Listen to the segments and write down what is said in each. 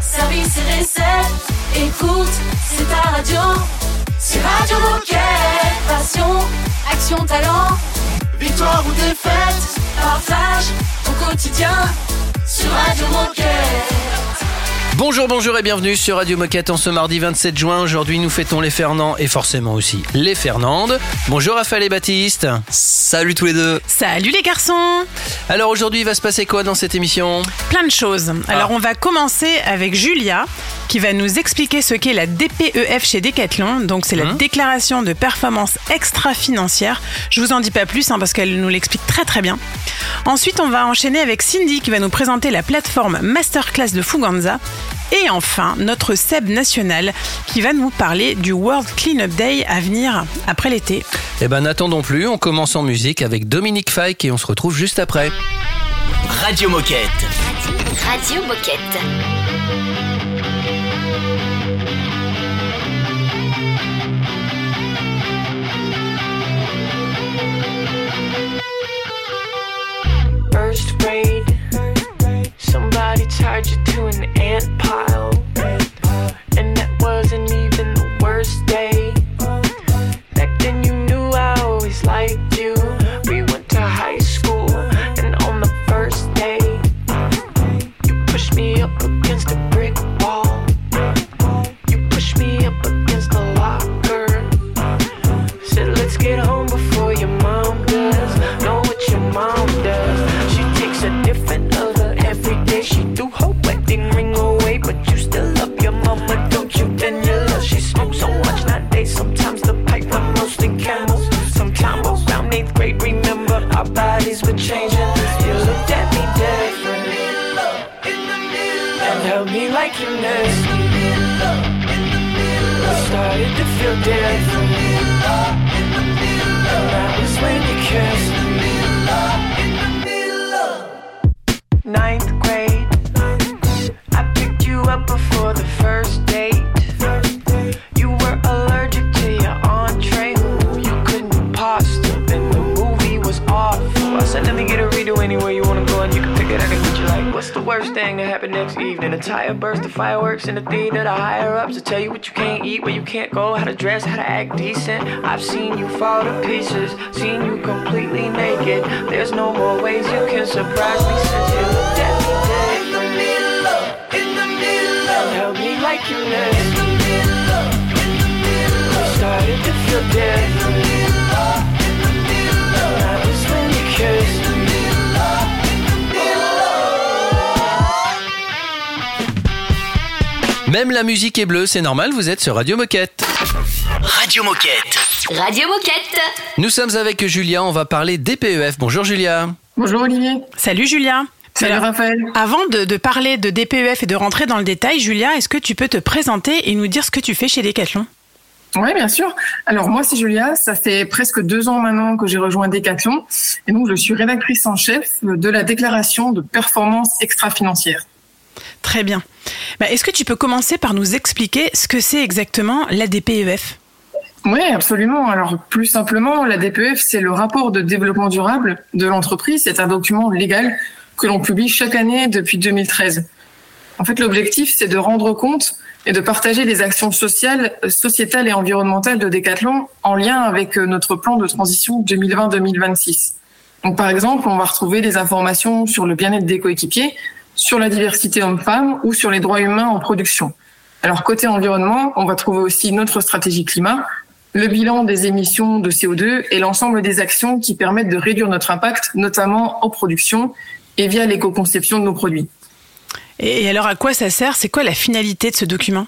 service et recettes. Écoute, c'est ta radio. C'est Radio Moquette. Passion, action, talent. Victoire ou défaite, partage ton quotidien sur Radio Moquette. Bonjour, bonjour et bienvenue sur Radio Moquette en ce mardi 27 juin. Aujourd'hui, nous fêtons les Fernands et forcément aussi les Fernandes. Bonjour Raphaël et Baptiste. Salut tous les deux. Salut les garçons Alors aujourd'hui, il va se passer quoi dans cette émission? Plein de choses. Alors on va commencer avec Julia qui va nous expliquer ce qu'est la DPEF chez Decathlon. Donc c'est la Hein? déclaration de performance extra-financière. Je vous en dis pas plus hein, parce qu'elle nous l'explique très très bien. Ensuite, on va enchaîner avec Cindy qui va nous présenter la plateforme Masterclass de Fuganza. Et enfin, notre Seb national qui va nous parler du World Cleanup Day à venir après l'été. Eh ben n'attendons plus, on commence en musique avec Dominique Fike et on se retrouve juste après. Radio Moquette. Radio Moquette. first grade. Tied you to an ant pile. And that wasn't even the worst day. Back then you knew I always liked you. We went to high school, and on the first day, you pushed me up against a of fireworks in the theater, the higher ups to tell you what you can't eat, where you can't go, how to dress, how to act decent. I've seen you fall to pieces, seen you completely naked. There's no more ways you can surprise me since you looked at me differently. And held me like you missed me. I started to feel different. Même la musique est bleue, c'est normal, vous êtes sur Radio Moquette. Radio Moquette. Radio Moquette. Nous sommes avec Julia, on va parler DPEF. Bonjour Julia. Bonjour Olivier. Salut Julia Salut Alors, Raphaël. Avant de, de parler de DPEF et de rentrer dans le détail, Julia, est-ce que tu peux te présenter et nous dire ce que tu fais chez Decathlon? Oui, bien sûr. Alors moi, c'est Julia. Ça fait presque deux ans maintenant que j'ai rejoint Decathlon. Et donc, je suis rédactrice en chef de la déclaration de performance extra-financière. Très bien. Bah, est-ce que tu peux commencer par nous expliquer ce que c'est exactement la DPEF Oui, absolument. Alors, plus simplement, la DPF, c'est le rapport de développement durable de l'entreprise. C'est un document légal que l'on publie chaque année depuis 2013. En fait, l'objectif, c'est de rendre compte et de partager les actions sociales, sociétales et environnementales de Decathlon en lien avec euh, notre plan de transition 2020-2026. Donc, par exemple, on va retrouver des informations sur le bien-être des coéquipiers, sur la diversité homme-femme ou sur les droits humains en production. Alors, côté environnement, on va trouver aussi notre stratégie climat, le bilan des émissions de CO2 et l'ensemble des actions qui permettent de réduire notre impact, notamment en production et via l'éco-conception de nos produits. Et alors à quoi ça sert? C'est quoi la finalité de ce document?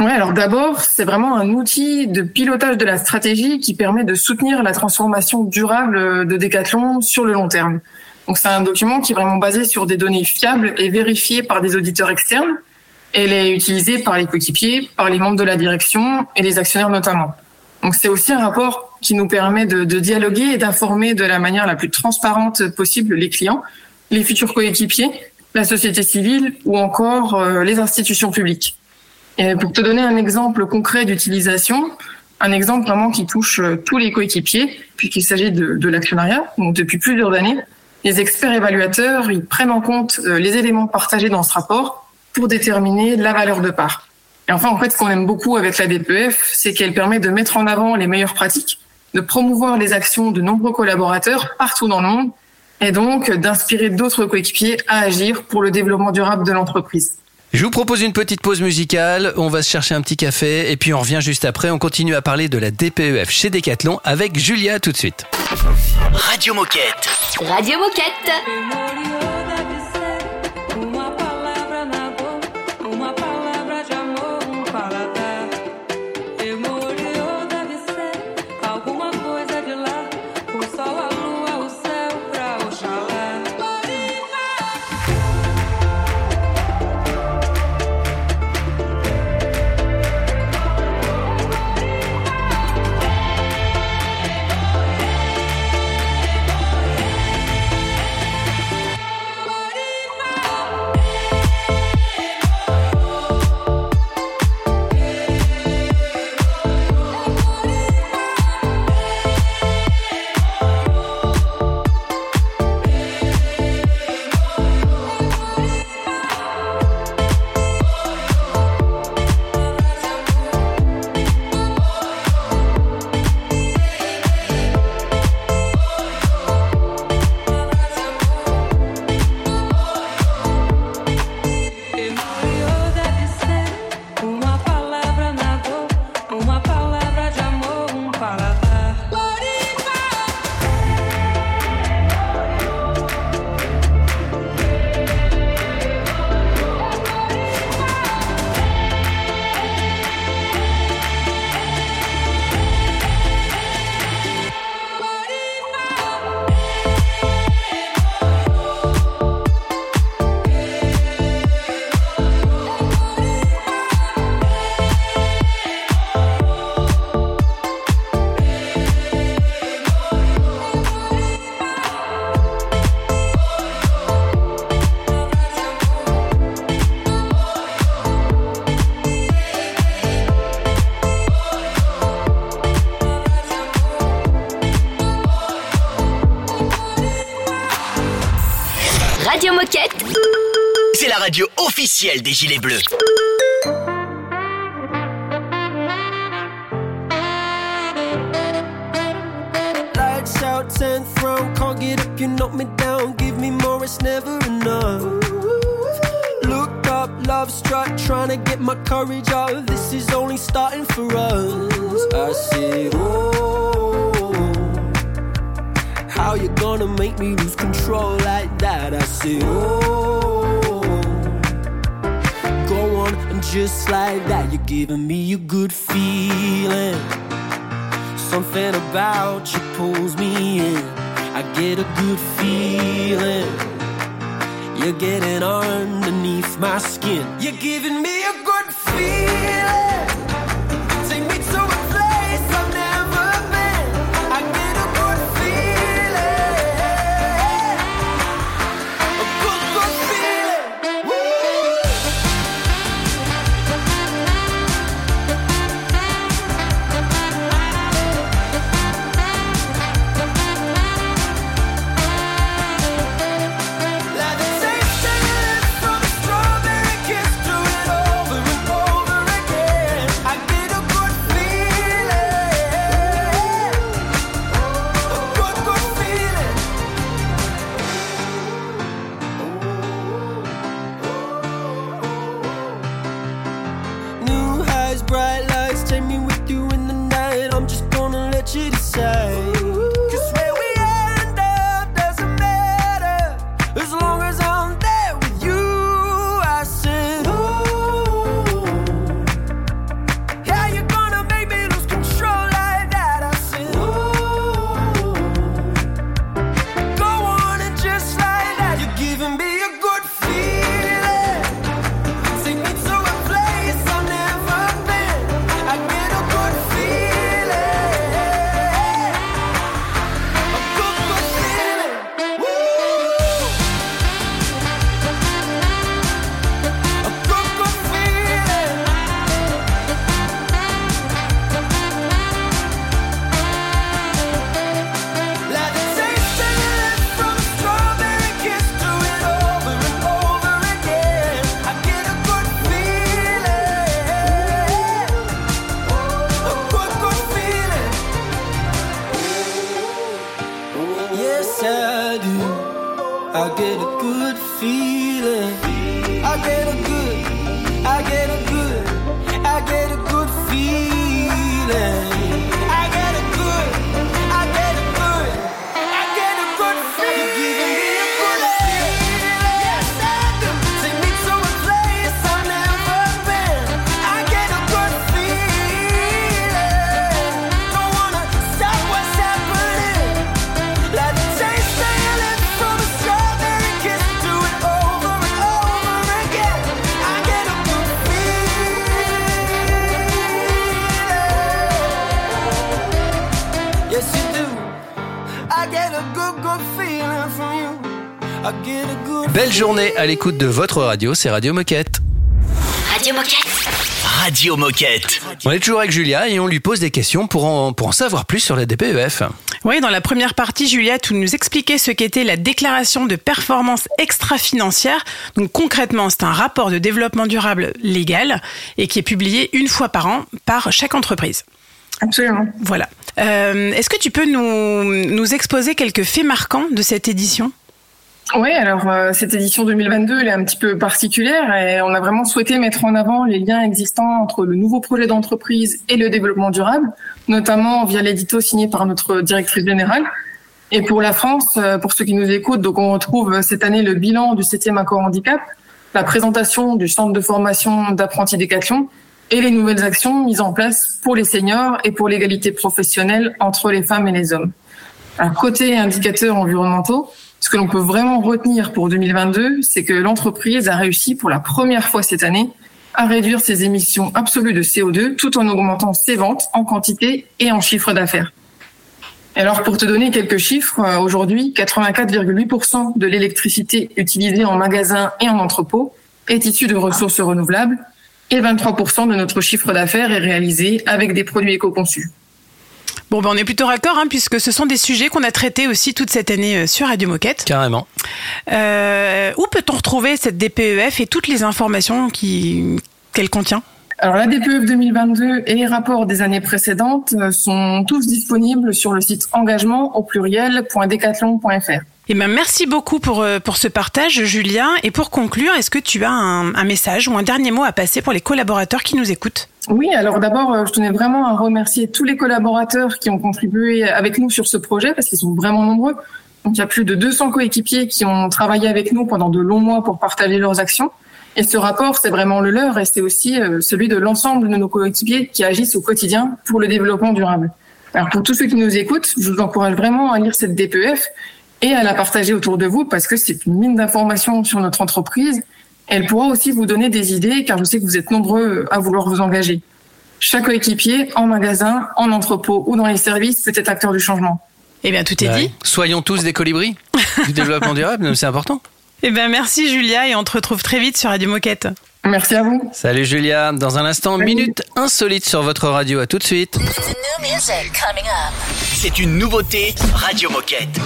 Ouais, alors d'abord, c'est vraiment un outil de pilotage de la stratégie qui permet de soutenir la transformation durable de Decathlon sur le long terme. Donc c'est un document qui est vraiment basé sur des données fiables et vérifiées par des auditeurs externes. Elle est utilisée par les coéquipiers, par les membres de la direction et les actionnaires notamment. Donc c'est aussi un rapport qui nous permet de, dialoguer et d'informer de la manière la plus transparente possible les clients, les futurs coéquipiers, la société civile ou encore euh, les institutions publiques. Et pour te donner un exemple concret d'utilisation, un exemple vraiment qui touche euh, tous les coéquipiers, puisqu'il s'agit de, de l'actionnariat, donc depuis plusieurs années, les experts évaluateurs ils prennent en compte euh, les éléments partagés dans ce rapport pour déterminer la valeur de part. Et enfin, en fait, ce qu'on aime beaucoup avec la DPEF, c'est qu'elle permet de mettre en avant les meilleures pratiques, de promouvoir les actions de nombreux collaborateurs partout dans le monde, et donc d'inspirer d'autres coéquipiers à agir pour le développement durable de l'entreprise. Je vous propose une petite pause musicale, on va se chercher un petit café et puis on revient juste après, on continue à parler de la DPEF chez Decathlon avec Julia tout de suite. Radio Moquette. Radio Moquette. Radio Moquette. C'est la radio officielle des Gilets Bleus. Lights out, 10th round, can't get up, you knock me down. Give me more, it's never enough. Look up, love struck, trying to get my courage up. This is only starting for us. I say, oh, how you gonna make me lose control like that? I say, oh, go on, and just like that, you're giving me a good feeling. Something about you pulls me in. I get a good feeling. You're getting underneath my skin. You're giving me a good feeling. À l'écoute de votre radio, c'est Radio Moquette. Radio Moquette. Radio Moquette. On est toujours avec Julia et on lui pose des questions pour en, pour en savoir plus sur la DPEF. Oui, dans la première partie, Julia, tu nous expliquais ce qu'était la déclaration de performance extra-financière. Donc concrètement, c'est un rapport de développement durable légal et qui est publié une fois par an par chaque entreprise. Absolument. Voilà. Euh, Est-ce que tu peux nous, nous exposer quelques faits marquants de cette édition? Oui, alors euh, cette édition 2022, elle est un petit peu particulière et on a vraiment souhaité mettre en avant les liens existants entre le nouveau projet d'entreprise et le développement durable, notamment via l'édito signé par notre directrice générale. Et pour la France, euh, pour ceux qui nous écoutent, donc on retrouve cette année le bilan du 7e accord handicap, la présentation du centre de formation d'apprentis Décathlon et les nouvelles actions mises en place pour les seniors et pour l'égalité professionnelle entre les femmes et les hommes. Alors, côté indicateurs environnementaux, ce que l'on peut vraiment retenir pour 2022, c'est que l'entreprise a réussi pour la première fois cette année à réduire ses émissions absolues de CO2 tout en augmentant ses ventes en quantité et en chiffre d'affaires. Alors pour te donner quelques chiffres, euh, aujourd'hui 84,8% de l'électricité utilisée en magasin et en entrepôt est issue de ressources renouvelables et 23% de notre chiffre d'affaires est réalisé avec des produits éco-conçus. Bon, ben on est plutôt raccord, hein, puisque ce sont des sujets qu'on a traités aussi toute cette année euh, sur Radio Moquette. Carrément. Euh, où peut-on retrouver cette DPEF et toutes les informations qu'elle contient? Alors la DPEF 2022 et les rapports des années précédentes euh, sont tous disponibles sur le site engagement au pluriel.decathlon.fr. Eh ben, merci beaucoup pour, euh, pour ce partage, Julien. Et pour conclure, est-ce que tu as un, un message ou un dernier mot à passer pour les collaborateurs qui nous écoutent? Oui, alors d'abord, euh, je tenais vraiment à remercier tous les collaborateurs qui ont contribué avec nous sur ce projet parce qu'ils sont vraiment nombreux. Donc il y a plus de 200 coéquipiers qui ont travaillé avec nous pendant de longs mois pour partager leurs actions. Et ce rapport, c'est vraiment le leur et c'est aussi euh, celui de l'ensemble de nos coéquipiers qui agissent au quotidien pour le développement durable. Alors pour tous ceux qui nous écoutent, je vous encourage vraiment à lire cette DPEF et à la partager autour de vous parce que c'est une mine d'informations sur notre entreprise. Elle pourra aussi vous donner des idées car je sais que vous êtes nombreux à vouloir vous engager. Chaque coéquipier, en magasin, en entrepôt ou dans les services, peut être acteur du changement. Eh bien, tout est dit. Ouais. Soyons tous des colibris du développement durable, c'est important. Eh ben, merci, Julia, et on te retrouve très vite sur Radio Moquette. Merci à vous. Salut Julia, dans un instant, minute insolite sur votre radio, à tout de suite. C'est une nouveauté Radio Moquette.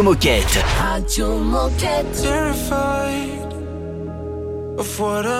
Radio Moquette. Radio Moquette. terrified of what I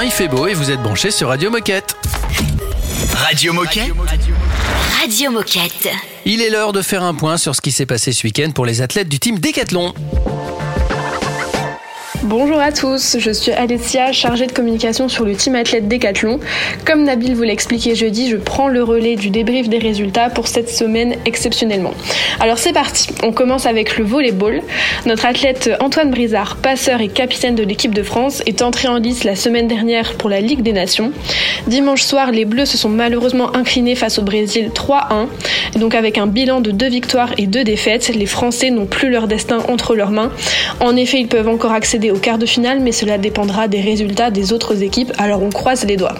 bien, il fait beau et vous êtes branchés sur Radio Moquette. Radio Moquette. Radio Moquette. Il est l'heure de faire un point sur ce qui s'est passé ce week-end pour les athlètes du team Décathlon. Bonjour à tous, je suis Alessia, chargée de communication sur le team athlète Décathlon. Comme Nabil vous l'a expliqué jeudi, je prends le relais du débrief des résultats pour cette semaine exceptionnellement. Alors c'est parti, on commence avec le volleyball. Notre athlète Antoine Brizard, passeur et capitaine de l'équipe de France, est entré en lice la semaine dernière pour la Ligue des Nations. Dimanche soir, les Bleus se sont malheureusement inclinés face au Brésil 3-1. Et donc avec un bilan de deux victoires et deux défaites, les Français n'ont plus leur destin entre leurs mains. En effet, ils peuvent encore accéder au quart de finale, mais cela dépendra des résultats des autres équipes, alors on croise les doigts.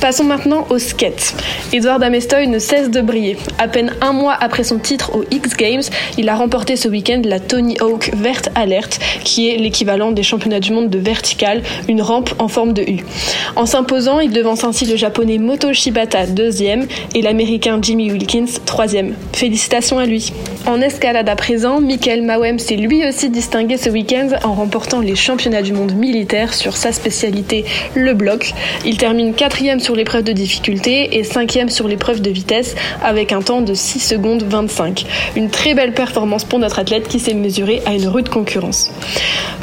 Passons maintenant au skate. Edouard Damestoy ne cesse de briller. À peine un mois après son titre aux X Games, il a remporté ce week-end la Tony Hawk Vert Alert, qui est l'équivalent des championnats du monde de vertical, une rampe en forme de U. En s'imposant, il devance ainsi le japonais Moto Shibata deuxième et l'américain Jimmy Wilkins troisième. Félicitations à lui. En escalade à présent, Michael Mawem s'est lui aussi distingué ce week-end en remportant les championnats du monde militaire sur sa spécialité, le bloc. Il termine quatrième sur l'épreuve de difficulté et cinquième sur l'épreuve de vitesse avec un temps de 6 secondes 25. Une très belle performance pour notre athlète qui s'est mesurée à une rude concurrence.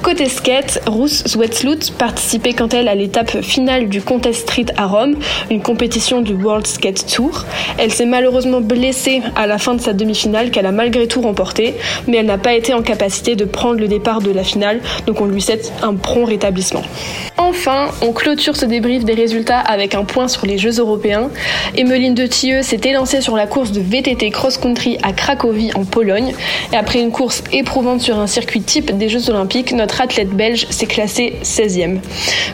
Côté skate, Ruth Zwetsloot participait quant elle à l'étape finale du Contest Street à Rome, une compétition du World Skate Tour. Elle s'est malheureusement blessée à la fin de sa demi-finale qu'elle a malgré tout remportée, mais elle n'a pas été en capacité de prendre le départ de la finale, donc on lui souhaite un prompt rétablissement. Enfin, on clôture ce débrief des résultats avec un point sur les Jeux européens. Emmeline de Tilleux s'est élancée sur la course de VTT cross-country à Cracovie en Pologne. Et après une course éprouvante sur un circuit type des Jeux olympiques, notre athlète belge s'est classé 16e.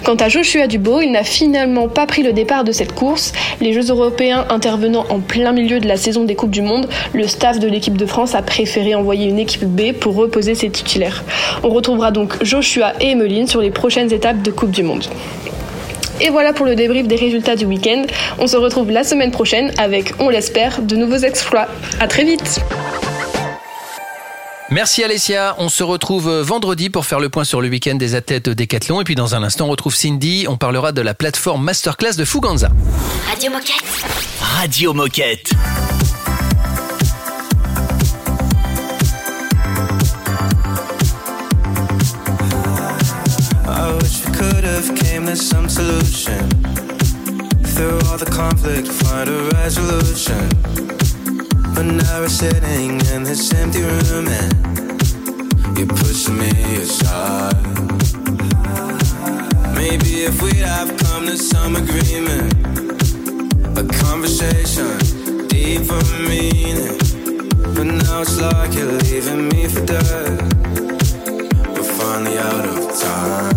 Quant à Joshua Dubo, il n'a finalement pas pris le départ de cette course. Les Jeux européens intervenant en plein milieu de la saison des Coupes du Monde, le staff de l'équipe de France a préféré envoyer une équipe B pour reposer ses titulaires. On retrouvera donc Joshua et Emmeline sur les prochaines étapes de Coupe du Monde. Et voilà pour le débrief des résultats du week-end. On se retrouve la semaine prochaine avec, on l'espère, de nouveaux exploits. À très vite Merci Alessia, on se retrouve vendredi pour faire le point sur le week-end des athlètes Décathlon et puis dans un instant on retrouve Cindy, on parlera de la plateforme Masterclass de Fuganza. Radio Moquette. Radio Moquette. To some solution. Through all the conflict, find a resolution. But now we're sitting in this empty room and you're pushing me aside. Maybe if we'd have come to some agreement, a conversation, deeper meaning. But now it's like you're leaving me for dead. We're finally out of time.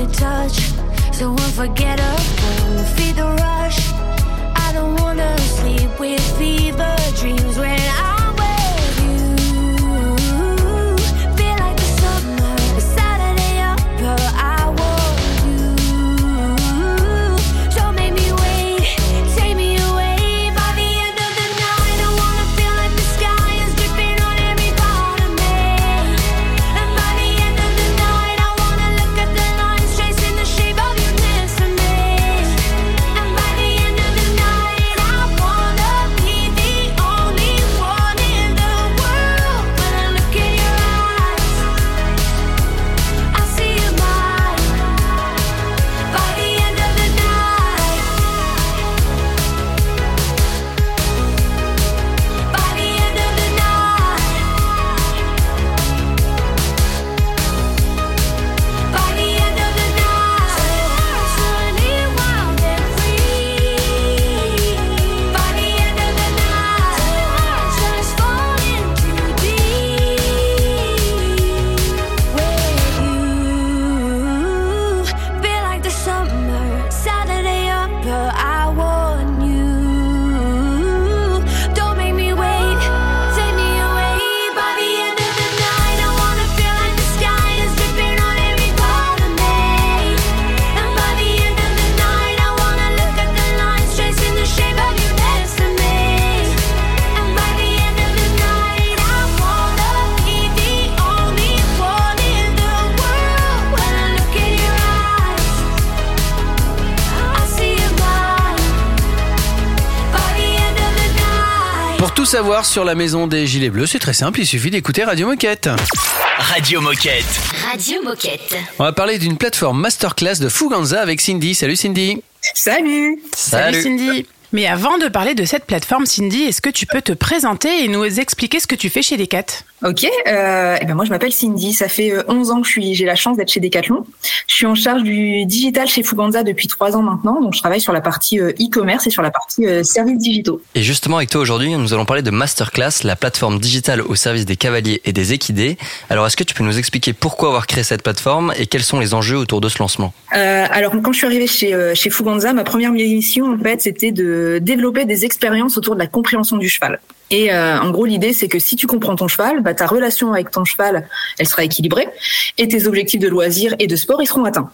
Your touch, so unforgettable. Feed the rush. I don't wanna sleep with fever dreams when Pour tout savoir sur la maison des Gilets Bleus, c'est très simple, il suffit d'écouter Radio Moquette. Radio Moquette. Radio Moquette. On va parler d'une plateforme masterclass de Fuganza avec Cindy. Salut Cindy. Salut Salut Cindy. Mais avant de parler de cette plateforme, Cindy, est-ce que tu peux te présenter et nous expliquer ce que tu fais chez Decat? Ok, euh, eh ben moi je m'appelle Cindy, ça fait euh, 11 ans que je suis, j'ai la chance d'être chez Decathlon. Je suis en charge du digital chez Fuganza depuis 3 ans maintenant, donc je travaille sur la partie euh, e-commerce et sur la partie euh, services digitaux. Et justement, avec toi aujourd'hui, nous allons parler de Masterclass, la plateforme digitale au service des cavaliers et des équidés. Alors, est-ce que tu peux nous expliquer pourquoi avoir créé cette plateforme et quels sont les enjeux autour de ce lancement? Euh, alors quand je suis arrivée chez, euh, chez Fuganza, ma première mission en fait c'était de développer des expériences autour de la compréhension du cheval. Et euh, en gros l'idée c'est que si tu comprends ton cheval, bah, ta relation avec ton cheval elle sera équilibrée et tes objectifs de loisirs et de sport ils seront atteints.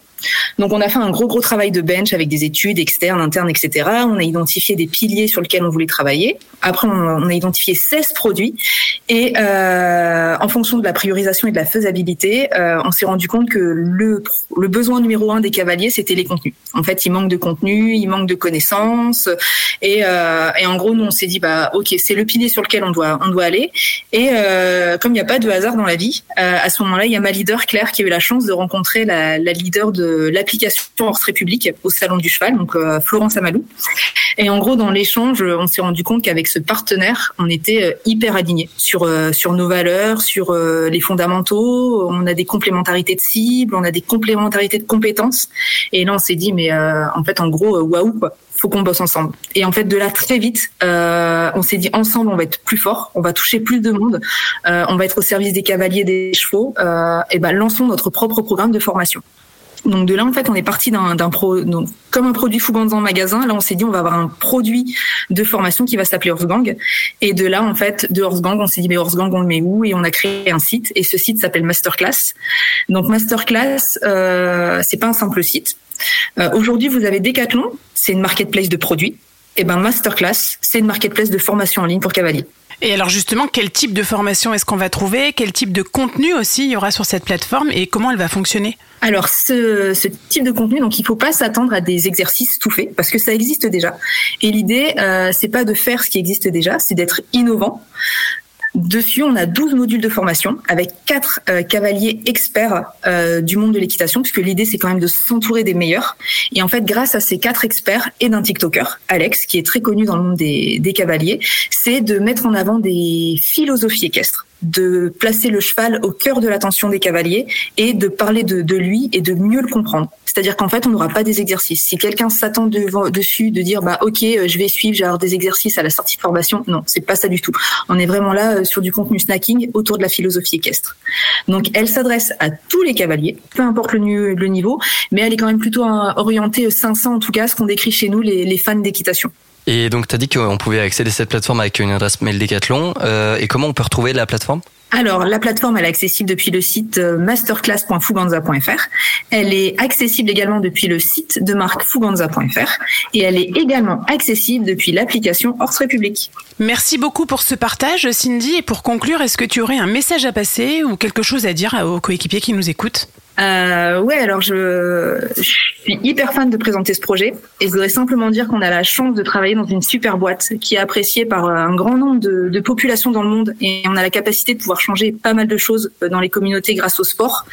Donc on a fait un gros gros travail de bench avec des études externes, internes, etc. On a identifié des piliers sur lesquels on voulait travailler. Après on, a identifié 16 produits et euh, en fonction de la priorisation et de la faisabilité, euh, on s'est rendu compte que le, besoin numéro un des cavaliers c'était les contenus. En fait il manque de contenu, il manque de connaissances et, euh, en gros nous on s'est dit bah ok c'est le pilier sur lequel on doit on doit aller et comme il n'y a pas de hasard dans la vie, à ce moment-là il y a ma leader Claire qui a eu la chance de rencontrer la leader de l'application Horse République au salon du cheval, donc euh, Florence Amalou. Et en gros, dans l'échange, on s'est rendu compte qu'avec ce partenaire, on était euh, hyper alignés sur euh, sur nos valeurs, sur les fondamentaux. On a des complémentarités de cibles, on a des complémentarités de compétences. Et là, on s'est dit, mais en fait, en gros, waouh quoi. Faut qu'on bosse ensemble. Et en fait, de là très vite, on s'est dit ensemble, on va être plus fort, on va toucher plus de monde, on va être au service des cavaliers, des chevaux. Et ben, lançons notre propre programme de formation. Donc de là, en fait, on est parti d'un pro, donc, comme un produit Fuganza en magasin. Là, on s'est dit, on va avoir un produit de formation qui va s'appeler Horsegang. Et de là, en fait, de Horsegang, on s'est dit, mais Horsegang, on le met où? Et on a créé un site. Et ce site s'appelle Masterclass. Donc Masterclass, euh, c'est pas un simple site. Euh, Aujourd'hui, vous avez Decathlon, c'est une marketplace de produits. Et ben Masterclass, c'est une marketplace de formation en ligne pour cavaliers. Et alors justement, quel type de formation est-ce qu'on va trouver? Quel type de contenu aussi il y aura sur cette plateforme et comment elle va fonctionner? Alors, ce, type de contenu, donc il faut pas s'attendre à des exercices tout faits parce que ça existe déjà. Et l'idée, euh, c'est pas de faire ce qui existe déjà, c'est d'être innovant. Dessus, on a 12 modules de formation avec quatre euh, cavaliers experts euh, du monde de l'équitation, puisque l'idée c'est quand même de s'entourer des meilleurs. Et en fait, grâce à ces quatre experts et d'un TikToker, Alex, qui est très connu dans le monde des, des cavaliers, c'est de mettre en avant des philosophies équestres de placer le cheval au cœur de l'attention des cavaliers et de parler de, de lui et de mieux le comprendre. C'est-à-dire qu'en fait, on n'aura pas des exercices. Si quelqu'un s'attend devant, dessus de dire bah ok, euh, je vais suivre, j'ai des exercices à la sortie de formation, non, c'est pas ça du tout. On est vraiment là euh, sur du contenu snacking autour de la philosophie équestre. Donc, elle s'adresse à tous les cavaliers, peu importe le, le niveau, mais elle est quand même plutôt euh, orientée 500 en tout cas, ce qu'on décrit chez nous les, les fans d'équitation. Et donc, tu as dit qu'on pouvait accéder à cette plateforme avec une adresse mail Decathlon. Euh, et comment on peut retrouver la plateforme? Alors, la plateforme, elle est accessible depuis le site euh, masterclass.fuganza.fr. Elle est accessible également depuis le site de marque fuganza.fr. Et elle est également accessible depuis l'application Horse République. Merci beaucoup pour ce partage, Cindy. Et pour conclure, est-ce que tu aurais un message à passer ou quelque chose à dire aux coéquipiers qui nous écoutent? Euh, ouais, alors je, je suis hyper fan de présenter ce projet et je voudrais simplement dire qu'on a la chance de travailler dans une super boîte qui est appréciée par un grand nombre de, populations dans le monde et on a la capacité de pouvoir changer pas mal de choses dans les communautés grâce au sport.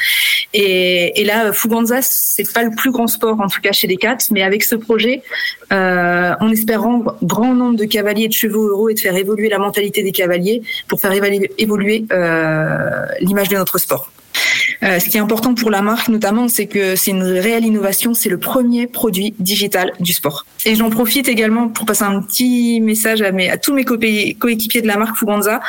Et, là, Fuganza, c'est pas le plus grand sport en tout cas chez les cats, mais avec ce projet, euh, on espère rendre grand nombre de cavaliers et de chevaux heureux et de faire évoluer la mentalité des cavaliers pour faire évoluer euh, l'image de notre sport. Euh, ce qui est important pour la marque notamment, c'est que c'est une réelle innovation. C'est le premier produit digital du sport. Et j'en profite également pour passer un petit message à, mes, à tous mes coéquipiers de la marque Fuganza,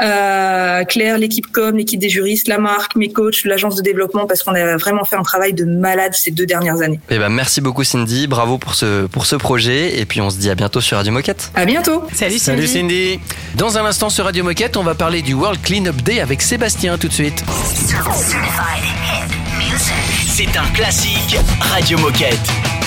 euh, Claire, l'équipe com, l'équipe des juristes, la marque, mes coachs, l'agence de développement, parce qu'on a vraiment fait un travail de malade ces deux dernières années. Eh ben, merci beaucoup Cindy, bravo pour ce, pour ce projet. Et puis, on se dit à bientôt sur Radio Moquette. À bientôt. Salut Salut Cindy. Dans un instant sur Radio Moquette, on va parler du World Cleanup Day avec Sébastien tout de suite. C'est un classique Radio Moquette.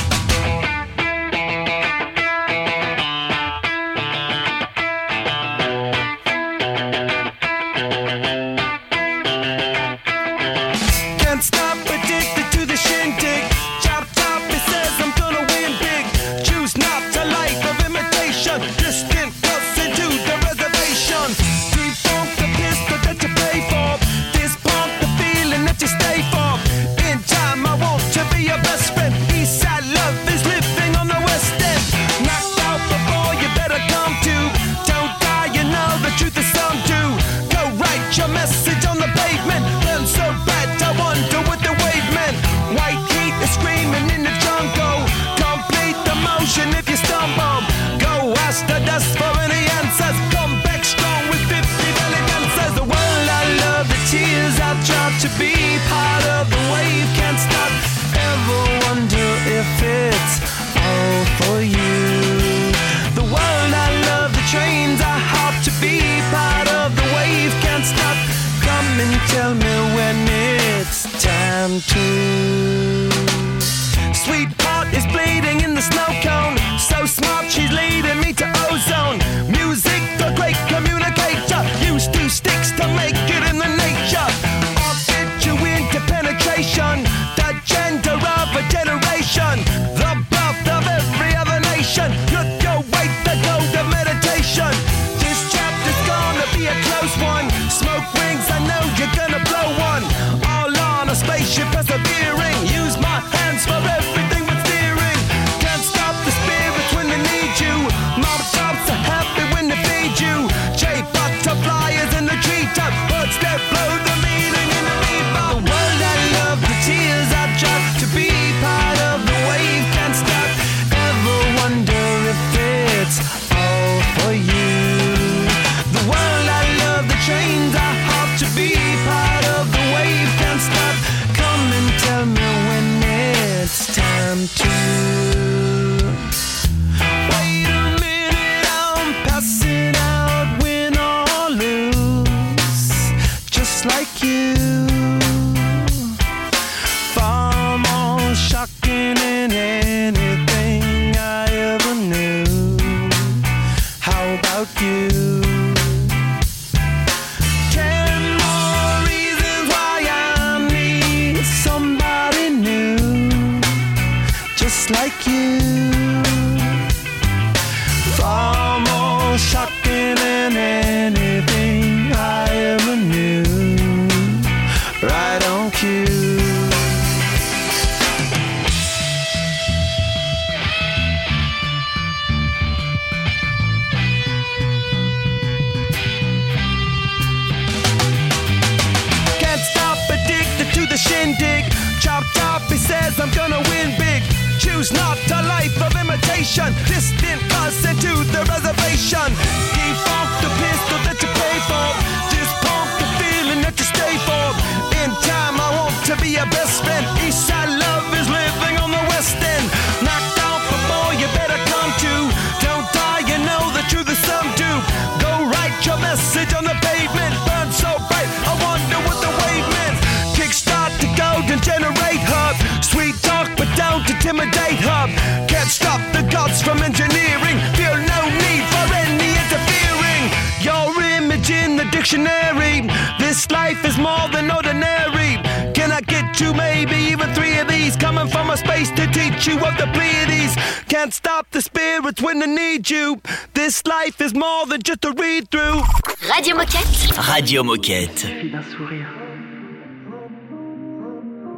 virtue of the Pleiades. Can't stop the spirits when they need you. This life is more than just a read through. Radio Moquette. Radio Moquette. d'un sourire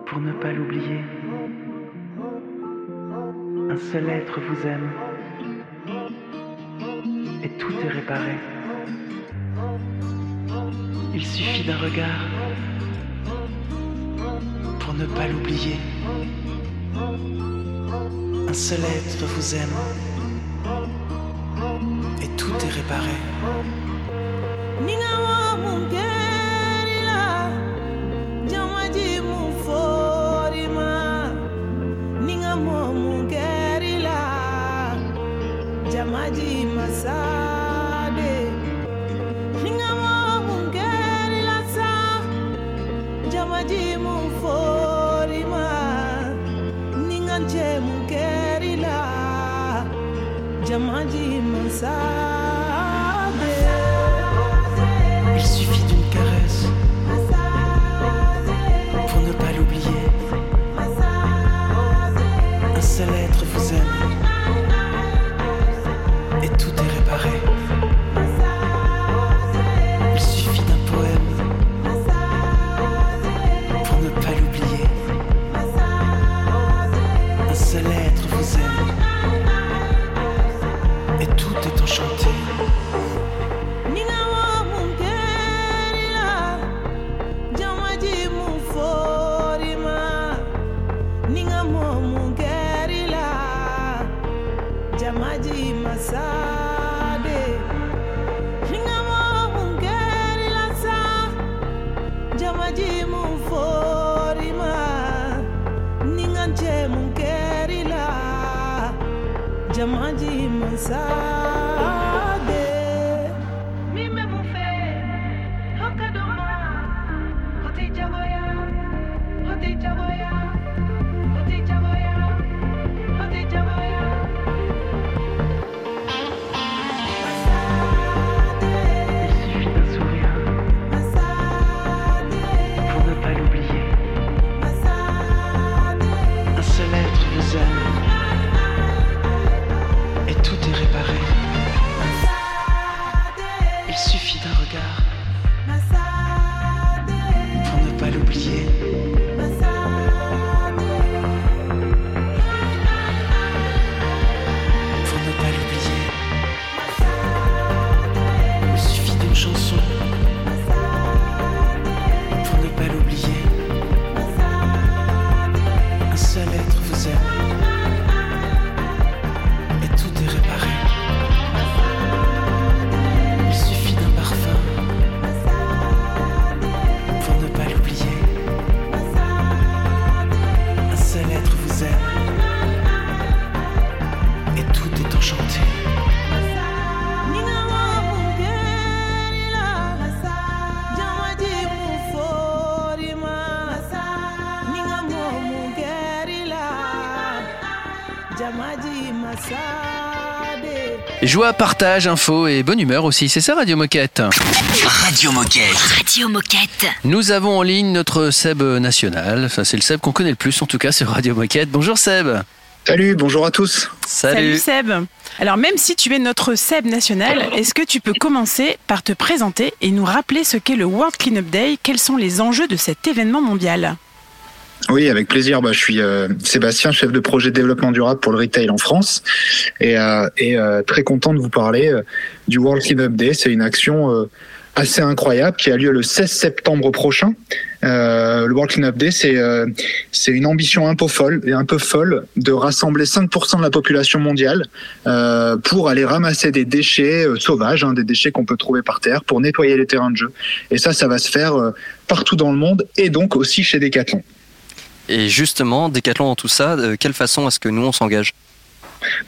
pour ne pas l'oublier. Un seul être vous aime et tout est réparé. Il suffit d'un regard pour ne pas l'oublier. Un seul être vous aime et tout est réparé. Ni amour mon guerre, il a. J'en ai dit mon forme. Ni amour Jamadi Mansa. Joie, partage, info et bonne humeur aussi, c'est ça Radio Moquette. Radio Moquette. Radio Moquette. Nous avons en ligne notre Seb national, enfin, c'est le Seb qu'on connaît le plus en tout cas sur Radio Moquette. Bonjour Seb. Salut, bonjour à tous. Salut, Salut Seb. Alors même si tu es notre Seb national, est-ce que tu peux commencer par te présenter et nous rappeler ce qu'est le World Cleanup Day? Quels sont les enjeux de cet événement mondial? Oui, avec plaisir. Bah, je suis euh, Sébastien, chef de projet développement durable pour le retail en France, et, euh, et euh, très content de vous parler euh, du World Cleanup Day. C'est une action euh, assez incroyable qui a lieu le 16 septembre prochain. Euh, le World Cleanup Day, c'est euh, une ambition un peu folle et un peu folle de rassembler 5% de la population mondiale euh, pour aller ramasser des déchets euh, sauvages, hein, des déchets qu'on peut trouver par terre, pour nettoyer les terrains de jeu. Et ça, ça va se faire partout dans le monde et donc aussi chez Decathlon. Et justement, Decathlon dans tout ça, de quelle façon est-ce que nous on s'engage?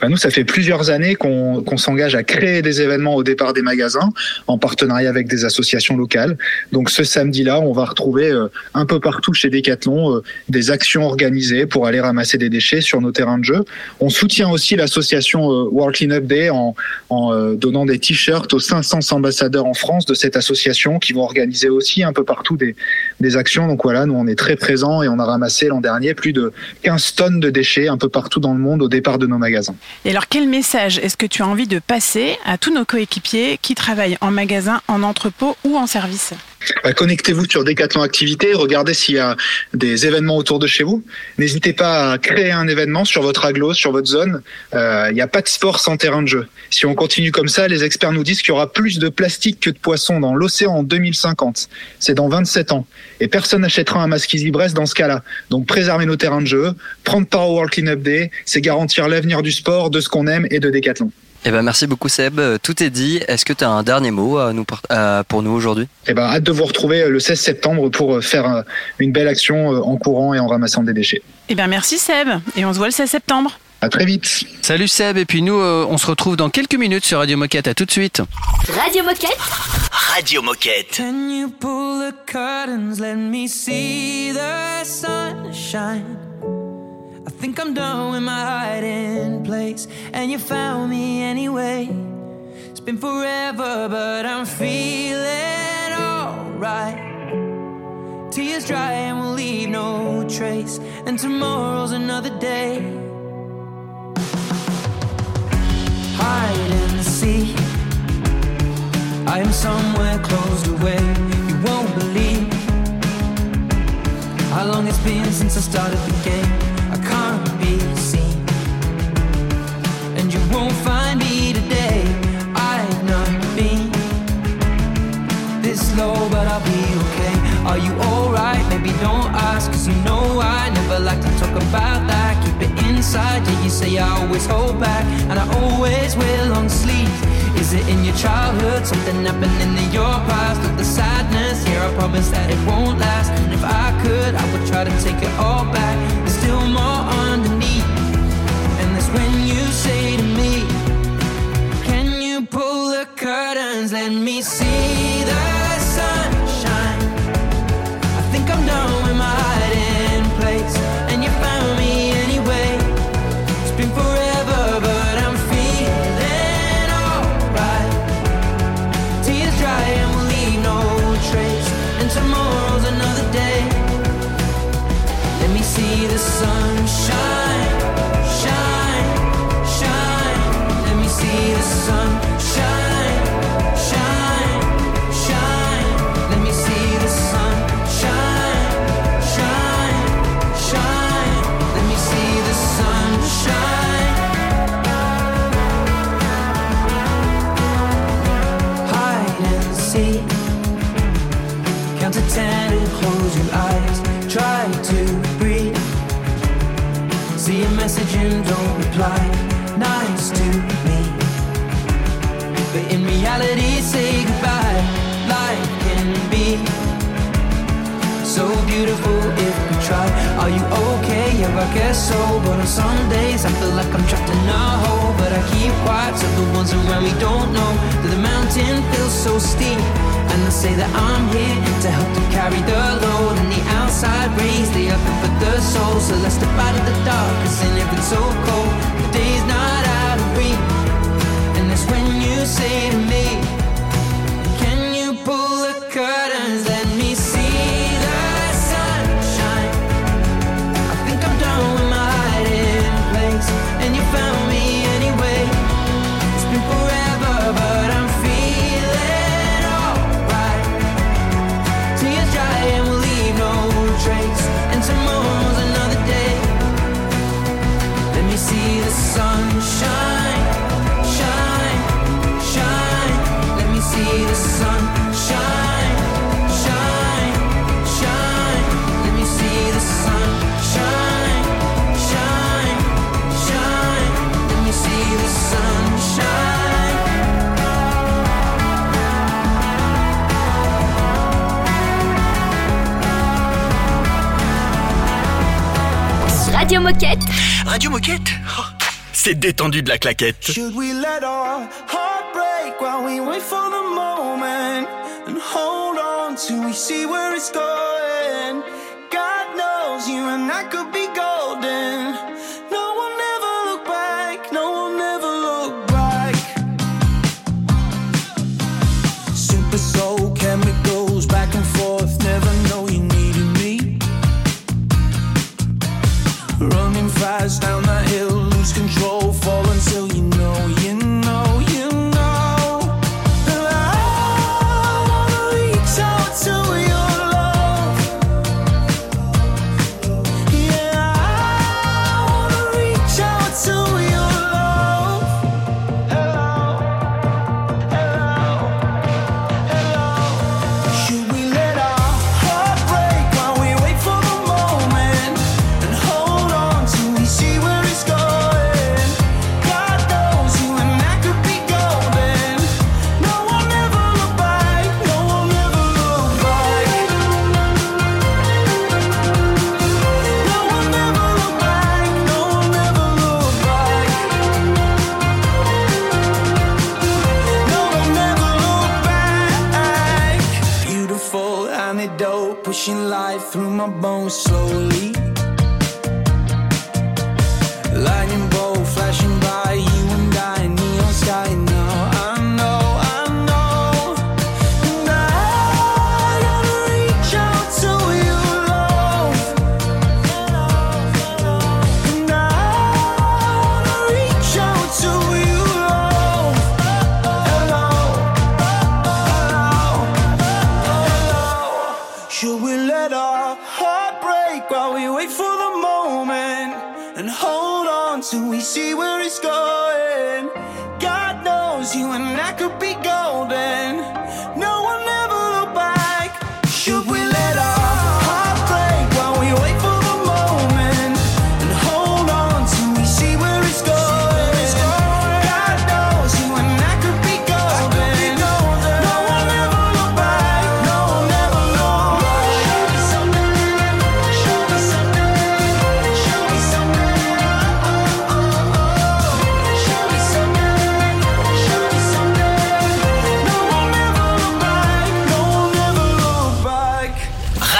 Bah, nous, ça fait plusieurs années qu'on qu'on s'engage à créer des événements au départ des magasins en partenariat avec des associations locales. Donc ce samedi-là, on va retrouver euh, un peu partout chez Decathlon euh, des actions organisées pour aller ramasser des déchets sur nos terrains de jeu. On soutient aussi l'association euh, World Cleanup Day en, en euh, donnant des t-shirts aux 500 ambassadeurs en France de cette association qui vont organiser aussi un peu partout des, des actions. Donc voilà, nous on est très présents et on a ramassé l'an dernier plus de 15 tonnes de déchets un peu partout dans le monde au départ de nos magasins. Et alors, quel message est-ce que tu as envie de passer à tous nos coéquipiers qui travaillent en magasin, en entrepôt ou en service? Connectez-vous sur Decathlon Activité, regardez s'il y a des événements autour de chez vous. N'hésitez pas à créer un événement sur votre aglo, sur votre zone. Euh, Il n'y a pas de sport sans terrain de jeu. Si on continue comme ça, les experts nous disent qu'il y aura plus de plastique que de poissons dans l'océan en 2050. C'est dans 27 ans. Et personne n'achètera un masque Easy dans ce cas-là. Donc préserver nos terrains de jeu, prendre part au World Cleanup Day, c'est garantir l'avenir du sport, de ce qu'on aime et de Decathlon. Eh ben merci beaucoup Seb, Euh, tout est dit. Est-ce que tu as un dernier mot à nous part- à- pour nous aujourd'hui? Eh ben, hâte de vous retrouver euh, le 16 septembre pour euh, faire une belle action en courant et en ramassant des déchets. Eh bien, merci Seb. Et on se voit le 16 septembre. À très vite. Salut Seb, et puis nous, euh, on se retrouve dans quelques minutes sur Radio Moquette. À tout de suite. Radio Moquette. Radio Moquette. Can you pull the curtains? Let me see the sunshine. Think I'm done with my hiding place, and you found me anyway. It's been forever, but I'm feeling alright. Tears dry and we'll leave no trace, and tomorrow's another day. Hide and seek. I am somewhere closed away. Always hold back, and I always will on sleep. Is it in your childhood? Something happened in your past? Or the sadness? Here, I promise that it won't last. And if I could, I would try to take it all back. So. But on some days, I feel like I'm trapped in a hole. But I keep quiet so the ones around me don't know that the mountain feels so steep. And I say that I'm here to help to carry the load. And the outside rays, they are for the soul. So let's step out of the dark, cause in so cold. The day's not out of reach. And that's when you say to me, Radio Moquette. Radio Moquette Oh, C'est détendu de la claquette. Should we let our heart break while we wait for the moment and hold on till we see where it's going?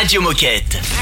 Radio Moquette.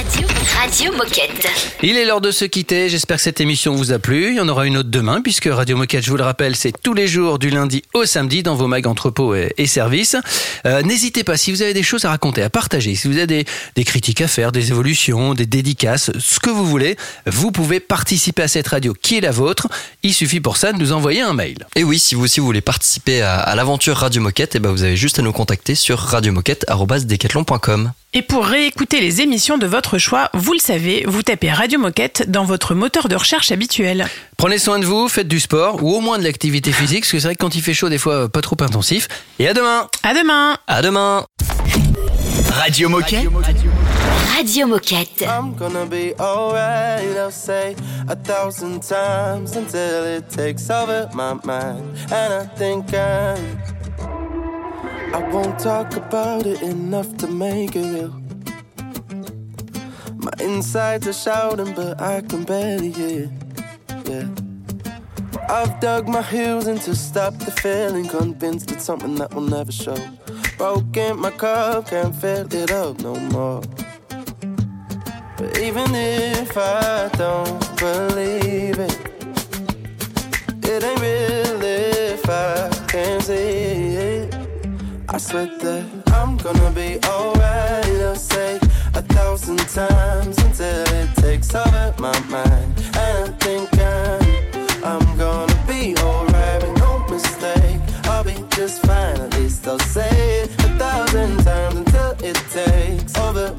Radio, Radio Moquette. Il est l'heure de se quitter. J'espère que cette émission vous a plu. Il y en aura une autre demain puisque Radio Moquette, je vous le rappelle, c'est tous les jours du lundi au samedi dans vos mags entrepôts et, et services. Euh, N'hésitez pas si vous avez des choses à raconter, à partager, si vous avez des, des critiques à faire, des évolutions, des dédicaces, ce que vous voulez, vous pouvez participer à cette radio qui est la vôtre. Il suffit pour ça de nous envoyer un mail. Et oui, si vous aussi vous voulez participer à, à l'aventure Radio Moquette, eh ben vous avez juste à nous contacter sur radiomoquette.com. Et pour réécouter les émissions de votre choix, vous le savez, vous tapez Radio Moquette dans votre moteur de recherche habituel. Prenez soin de vous, faites du sport ou au moins de l'activité physique parce que c'est vrai que quand il fait chaud des fois pas trop intensif. Et à demain. À demain. À demain. Radio Moquette. Radio Moquette. I'm gonna be alright, I'll say a thousand times until it takes over my mind. And I think I'm. I won't talk about it enough to make it real. My insides are shouting, but I can barely hear. Yeah. I've dug my heels in to stop the feeling, convinced it's something that will never show. Broken my cup, can't fill it up no more. But even if I don't believe it, it ain't real if I can't see it. I swear that I'm gonna be alright. I'll say a thousand times until it takes over my mind. And I think I'm, I'm gonna be alright, but no mistake. I'll be just fine, at least I'll say it a thousand times until it takes over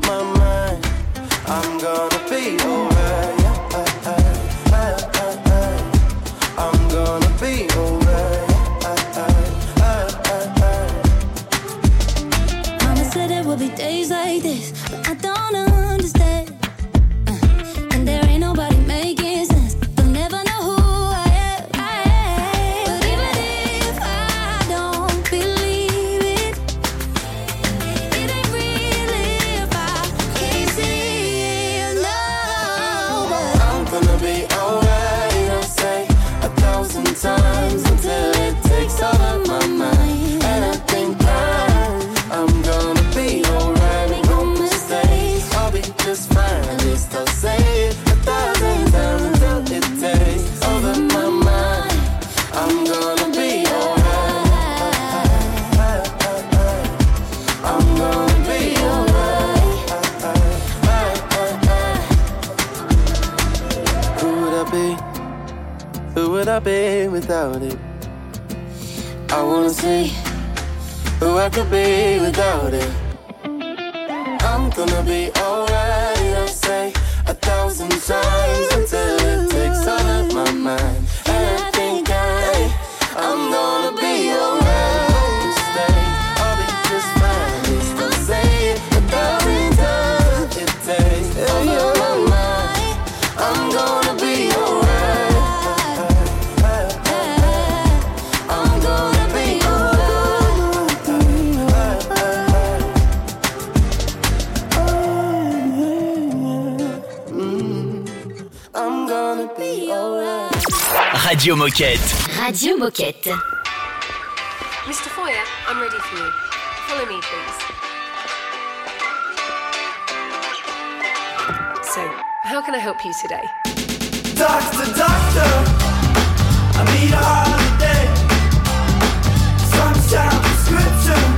Moquette. Radio Moquette. Mr. Foyer, I'm ready for you. Follow me, please. So, how can I help you today? Doctor, doctor, I need a holiday. Sunshine prescription.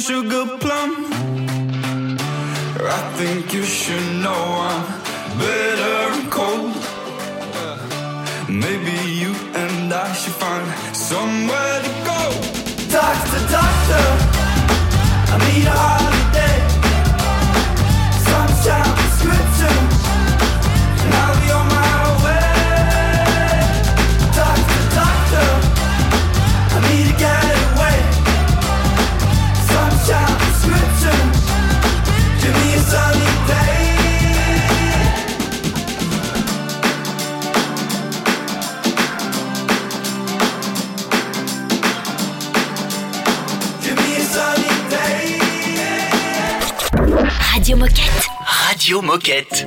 sugar plum. I think you should know I'm bitter and cold. Maybe you and I should find somewhere to go. Doctor, doctor, I need a heart. Radio Moquette. Radio Moquette.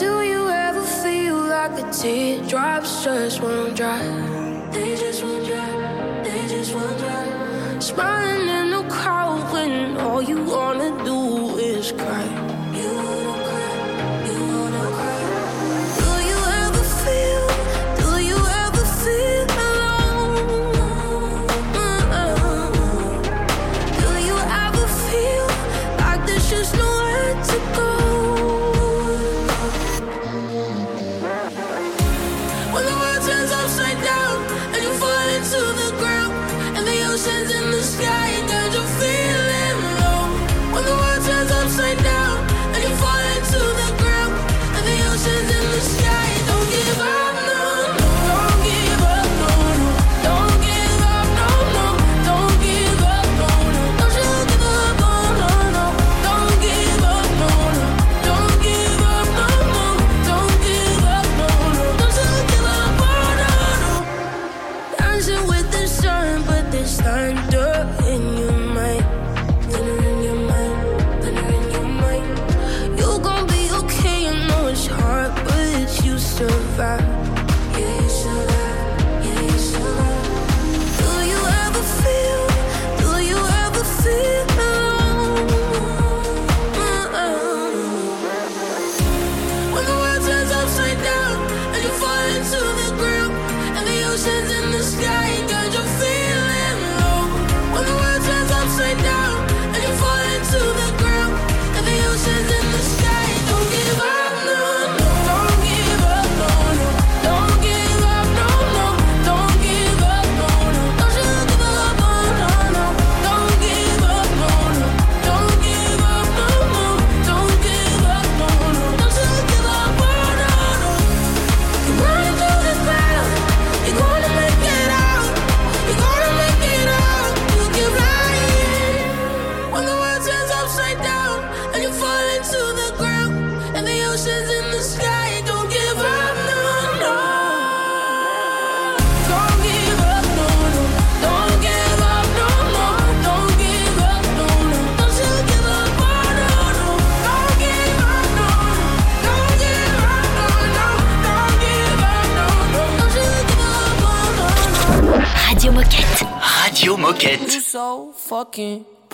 Do you ever feel like the teardrops just won't dry? They just won't dry. They just won't dry. Smiling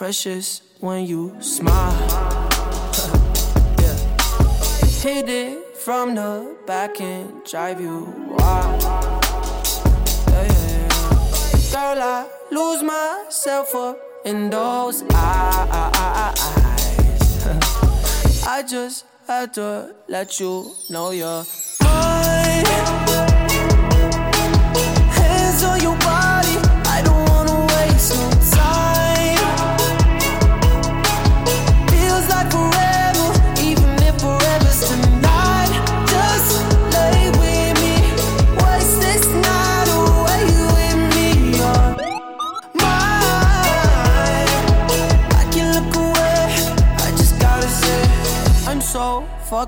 precious when you smile. yeah. Hit it from the back and drive you wild. Yeah, yeah. Girl, I lose myself up in those eyes. I just had to let you know you're